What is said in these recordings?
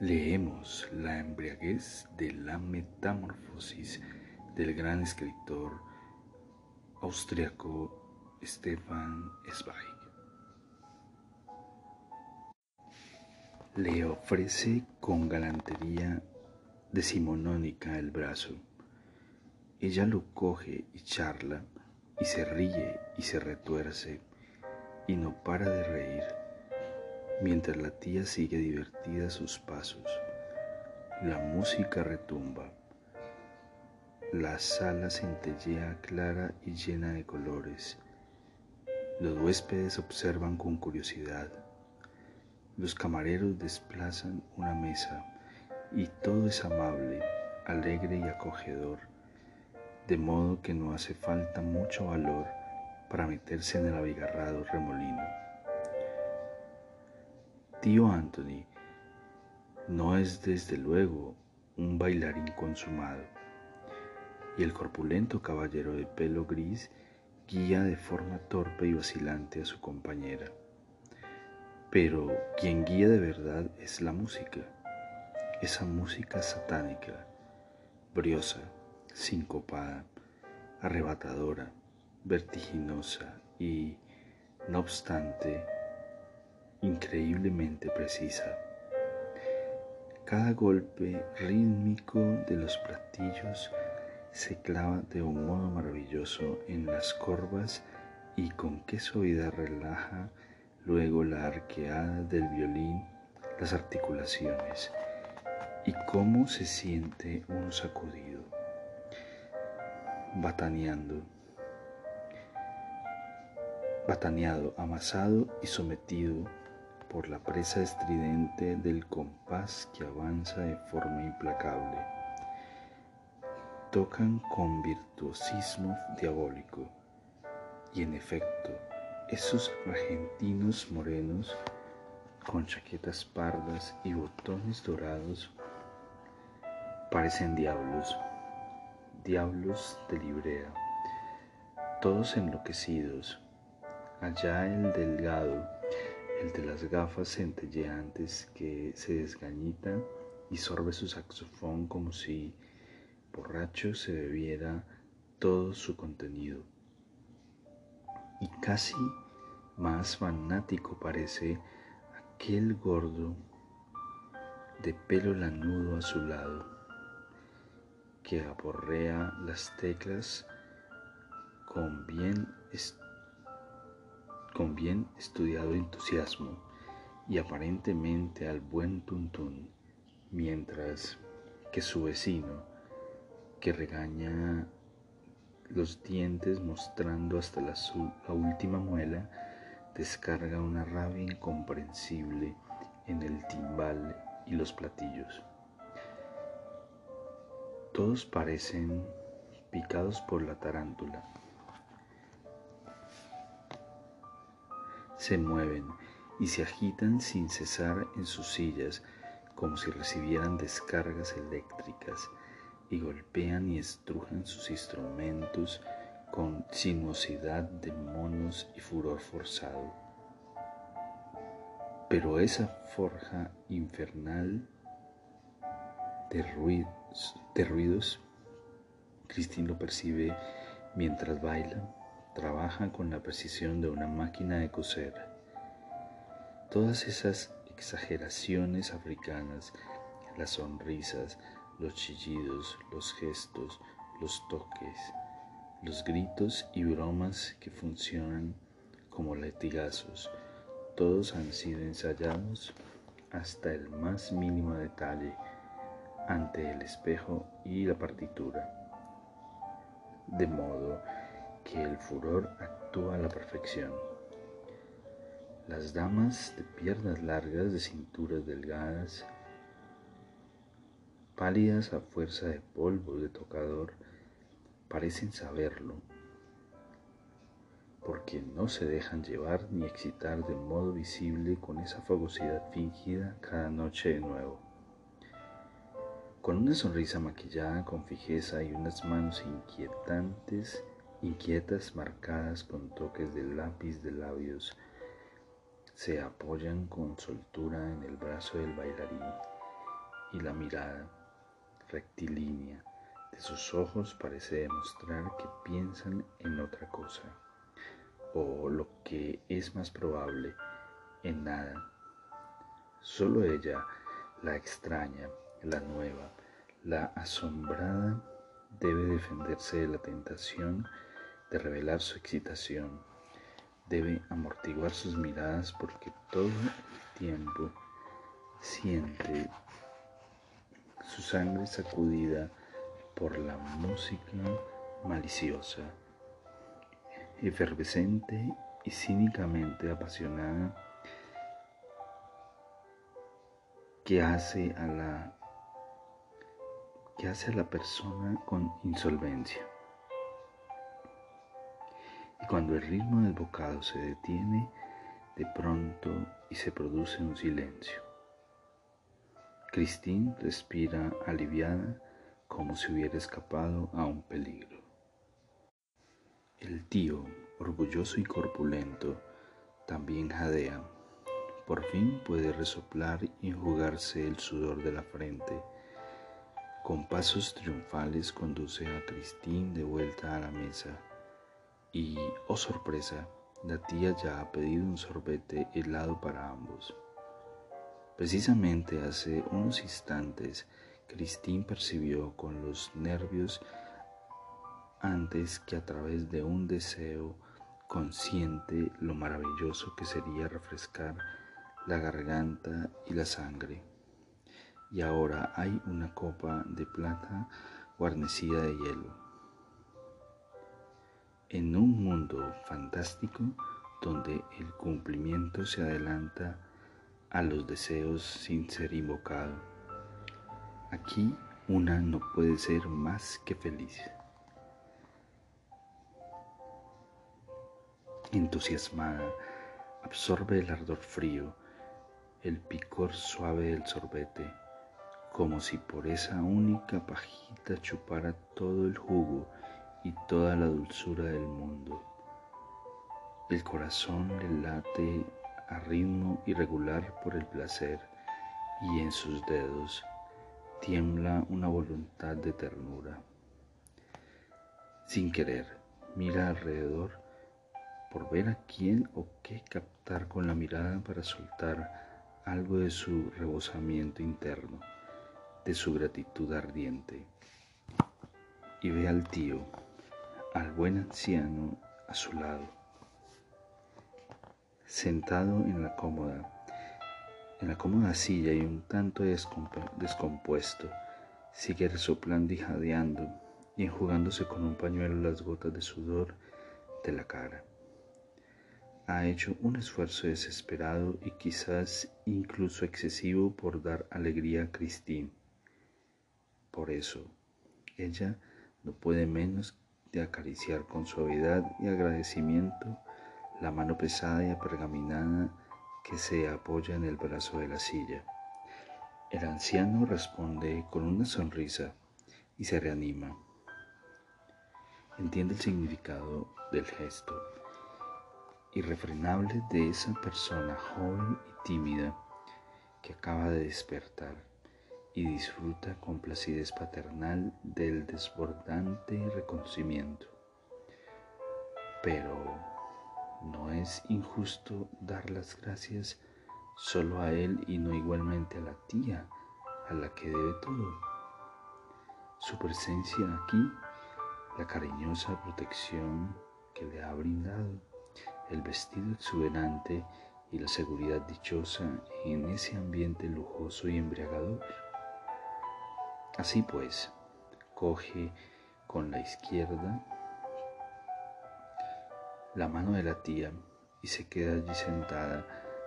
Leemos La embriaguez de la metamorfosis del gran escritor austriaco Stefan Zweig. Le ofrece con galantería decimonónica el brazo. Ella lo coge y charla y se ríe y se retuerce y no para de reír mientras la tía sigue divertida sus pasos. La música retumba. La sala centellea clara y llena de colores. Los huéspedes observan con curiosidad. Los camareros desplazan una mesa y todo es amable, alegre y acogedor, de modo que no hace falta mucho valor para meterse en el abigarrado remolino. Tío Anthony no es desde luego un bailarín consumado, y el corpulento caballero de pelo gris guía de forma torpe y vacilante a su compañera. Pero quien guía de verdad es la música, esa música satánica, briosa, sincopada, arrebatadora, vertiginosa y, no obstante, increíblemente precisa. Cada golpe rítmico de los platillos se clava de un modo maravilloso en las corvas y con qué suavidad relaja luego la arqueada del violín las articulaciones y cómo se siente un sacudido, bataneando, bataneado, amasado y sometido por la presa estridente del compás que avanza de forma implacable. Tocan con virtuosismo diabólico y en efecto, esos argentinos morenos con chaquetas pardas y botones dorados parecen diablos, diablos de librea, todos enloquecidos. Allá el delgado, el de las gafas centelleantes que se desgañita y sorbe su saxofón como si borracho se bebiera todo su contenido. Y casi más fanático parece aquel gordo de pelo lanudo a su lado, que aporrea las teclas con bien con bien estudiado entusiasmo y aparentemente al buen tuntún, mientras que su vecino, que regaña los dientes mostrando hasta la, la última muela, descarga una rabia incomprensible en el timbal y los platillos. Todos parecen picados por la tarántula se mueven y se agitan sin cesar en sus sillas como si recibieran descargas eléctricas y golpean y estrujan sus instrumentos con sinuosidad de monos y furor forzado. Pero esa forja infernal de ruidos, de ruidos Cristín lo percibe mientras baila trabaja con la precisión de una máquina de coser. Todas esas exageraciones africanas, las sonrisas, los chillidos, los gestos, los toques, los gritos y bromas que funcionan como latigazos, todos han sido ensayados hasta el más mínimo detalle ante el espejo y la partitura. De modo que el furor actúa a la perfección. Las damas de piernas largas, de cinturas delgadas, pálidas a fuerza de polvo de tocador, parecen saberlo, porque no se dejan llevar ni excitar de modo visible con esa fogosidad fingida cada noche de nuevo. Con una sonrisa maquillada con fijeza y unas manos inquietantes, inquietas marcadas con toques de lápiz de labios, se apoyan con soltura en el brazo del bailarín y la mirada rectilínea de sus ojos parece demostrar que piensan en otra cosa, o lo que es más probable, en nada. Solo ella, la extraña, la nueva, la asombrada, debe defenderse de la tentación de revelar su excitación, debe amortiguar sus miradas porque todo el tiempo siente su sangre sacudida por la música maliciosa, efervescente y cínicamente apasionada que hace a la que hace a la persona con insolvencia. Cuando el ritmo del bocado se detiene, de pronto y se produce un silencio. Christine respira aliviada como si hubiera escapado a un peligro. El tío, orgulloso y corpulento, también jadea. Por fin puede resoplar y enjugarse el sudor de la frente. Con pasos triunfales conduce a Christine de vuelta a la mesa. Y, oh sorpresa, la tía ya ha pedido un sorbete helado para ambos. Precisamente hace unos instantes, Christine percibió con los nervios antes que a través de un deseo consciente lo maravilloso que sería refrescar la garganta y la sangre. Y ahora hay una copa de plata guarnecida de hielo. En un mundo fantástico donde el cumplimiento se adelanta a los deseos sin ser invocado. Aquí una no puede ser más que feliz. Entusiasmada, absorbe el ardor frío, el picor suave del sorbete, como si por esa única pajita chupara todo el jugo y toda la dulzura del mundo. El corazón le late a ritmo irregular por el placer y en sus dedos tiembla una voluntad de ternura. Sin querer, mira alrededor por ver a quién o qué captar con la mirada para soltar algo de su rebosamiento interno, de su gratitud ardiente. Y ve al tío, al buen anciano a su lado sentado en la cómoda, en la cómoda silla y un tanto descompuesto, sigue resoplando y jadeando y enjugándose con un pañuelo las gotas de sudor de la cara. Ha hecho un esfuerzo desesperado y quizás incluso excesivo por dar alegría a Christine. Por eso, ella no puede menos de acariciar con suavidad y agradecimiento la mano pesada y apergaminada que se apoya en el brazo de la silla. El anciano responde con una sonrisa y se reanima. Entiende el significado del gesto irrefrenable de esa persona joven y tímida que acaba de despertar y disfruta con placidez paternal del desbordante reconocimiento. Pero no es injusto dar las gracias solo a él y no igualmente a la tía, a la que debe todo. Su presencia aquí, la cariñosa protección que le ha brindado, el vestido exuberante y la seguridad dichosa en ese ambiente lujoso y embriagador. Así pues, coge con la izquierda la mano de la tía y se queda allí sentada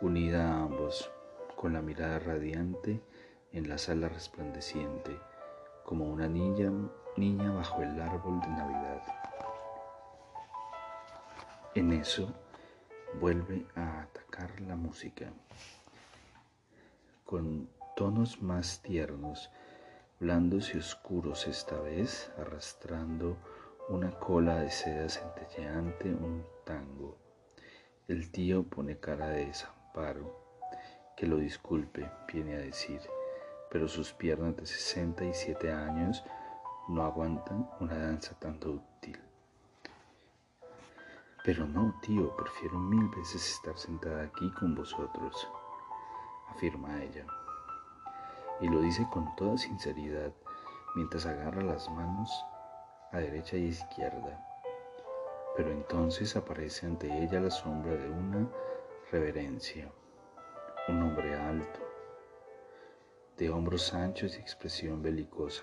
unida a ambos, con la mirada radiante en la sala resplandeciente, como una niña, niña bajo el árbol de Navidad. En eso vuelve a atacar la música. Con tonos más tiernos, blandos y oscuros esta vez, arrastrando una cola de seda centelleante, un tango. El tío pone cara de desamparo. Que lo disculpe, viene a decir, pero sus piernas de 67 años no aguantan una danza tan dúctil. Pero no, tío, prefiero mil veces estar sentada aquí con vosotros, afirma ella. Y lo dice con toda sinceridad mientras agarra las manos a derecha y izquierda. Pero entonces aparece ante ella la sombra de una reverencia, un hombre alto, de hombros anchos y expresión belicosa,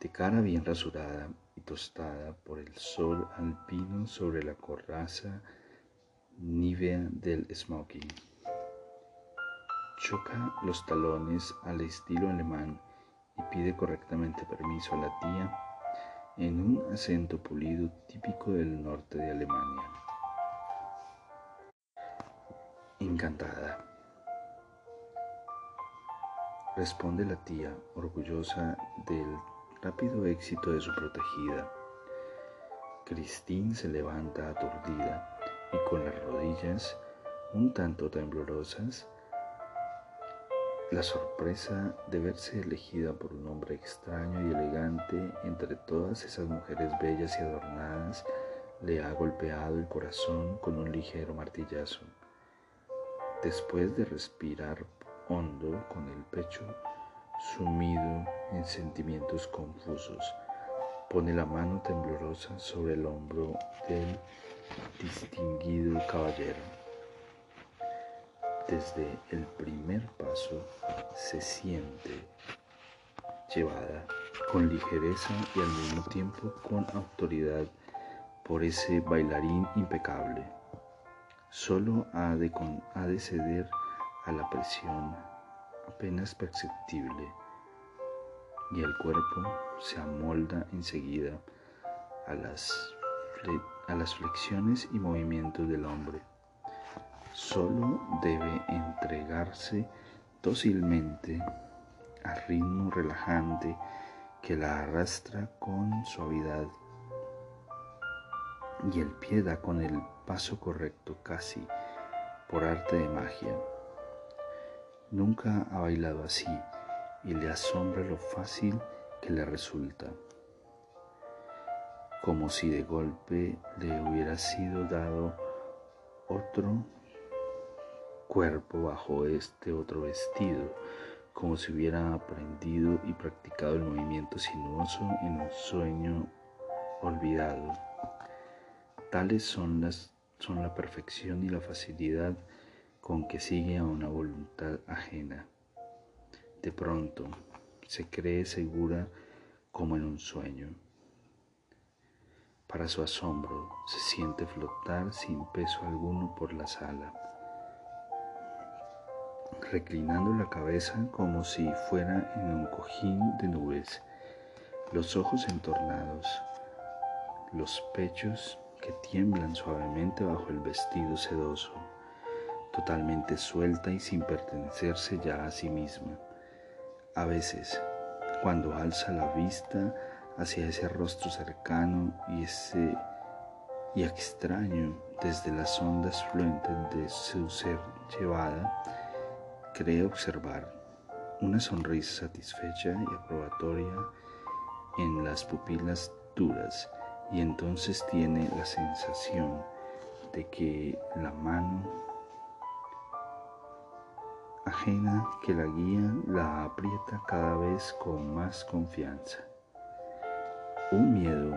de cara bien rasurada y tostada por el sol alpino sobre la coraza nívea del smoking. Choca los talones al estilo alemán y pide correctamente permiso a la tía en un acento pulido típico del norte de Alemania. Encantada. Responde la tía, orgullosa del rápido éxito de su protegida. Christine se levanta aturdida y con las rodillas un tanto temblorosas la sorpresa de verse elegida por un hombre extraño y elegante entre todas esas mujeres bellas y adornadas le ha golpeado el corazón con un ligero martillazo. Después de respirar hondo con el pecho sumido en sentimientos confusos, pone la mano temblorosa sobre el hombro del distinguido caballero. Desde el primer paso se siente llevada con ligereza y al mismo tiempo con autoridad por ese bailarín impecable. Solo ha de, ceder a la presión apenas perceptible y el cuerpo se amolda enseguida a las flexiones y movimientos del hombre solo debe entregarse dócilmente al ritmo relajante que la arrastra con suavidad y el pie da con el paso correcto casi por arte de magia. Nunca ha bailado así y le asombra lo fácil que le resulta, como si de golpe le hubiera sido dado otro cuerpo bajo este otro vestido, como si hubiera aprendido y practicado el movimiento sinuoso en un sueño olvidado. Tales son, las, son la perfección y la facilidad con que sigue a una voluntad ajena. De pronto, se cree segura como en un sueño. Para su asombro, se siente flotar sin peso alguno por la sala reclinando la cabeza como si fuera en un cojín de nubes, los ojos entornados, los pechos que tiemblan suavemente bajo el vestido sedoso, totalmente suelta y sin pertenecerse ya a sí misma. A veces, cuando alza la vista hacia ese rostro cercano y ese y extraño desde las ondas fluentes de su ser llevada, cree observar una sonrisa satisfecha y aprobatoria en las pupilas duras y entonces tiene la sensación de que la mano ajena que la guía la aprieta cada vez con más confianza. Un miedo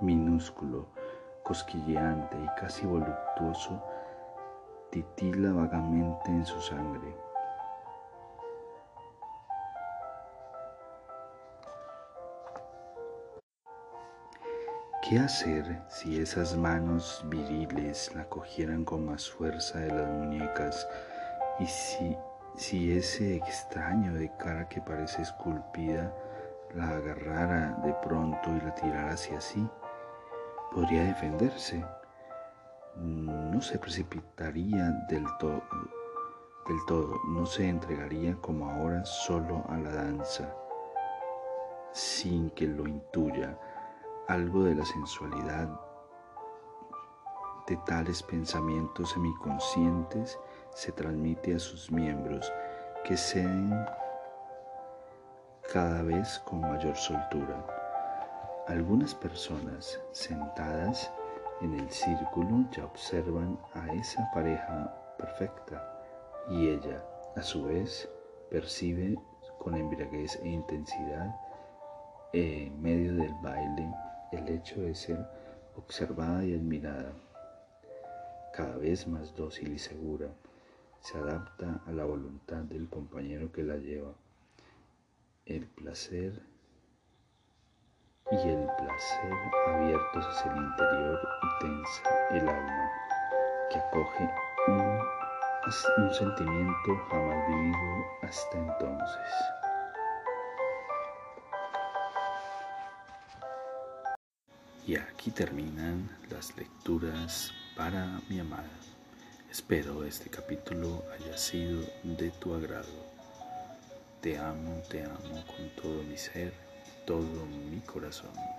minúsculo, cosquilleante y casi voluptuoso titila vagamente en su sangre. ¿Qué hacer si esas manos viriles la cogieran con más fuerza de las muñecas y si, si ese extraño de cara que parece esculpida la agarrara de pronto y la tirara hacia sí? Podría defenderse. No se precipitaría del todo, del todo, no se entregaría como ahora solo a la danza, sin que lo intuya algo de la sensualidad de tales pensamientos semiconscientes se transmite a sus miembros que ceden cada vez con mayor soltura. Algunas personas sentadas en el círculo ya observan a esa pareja perfecta y ella, a su vez, percibe con embriaguez e intensidad en medio del baile el hecho de ser observada y admirada, cada vez más dócil y segura, se adapta a la voluntad del compañero que la lleva. El placer y el placer abiertos hacia el interior y tensa el alma, que acoge un, un sentimiento jamás vivido hasta entonces. Y aquí terminan las lecturas para mi amada. Espero este capítulo haya sido de tu agrado. Te amo, te amo con todo mi ser, todo mi corazón.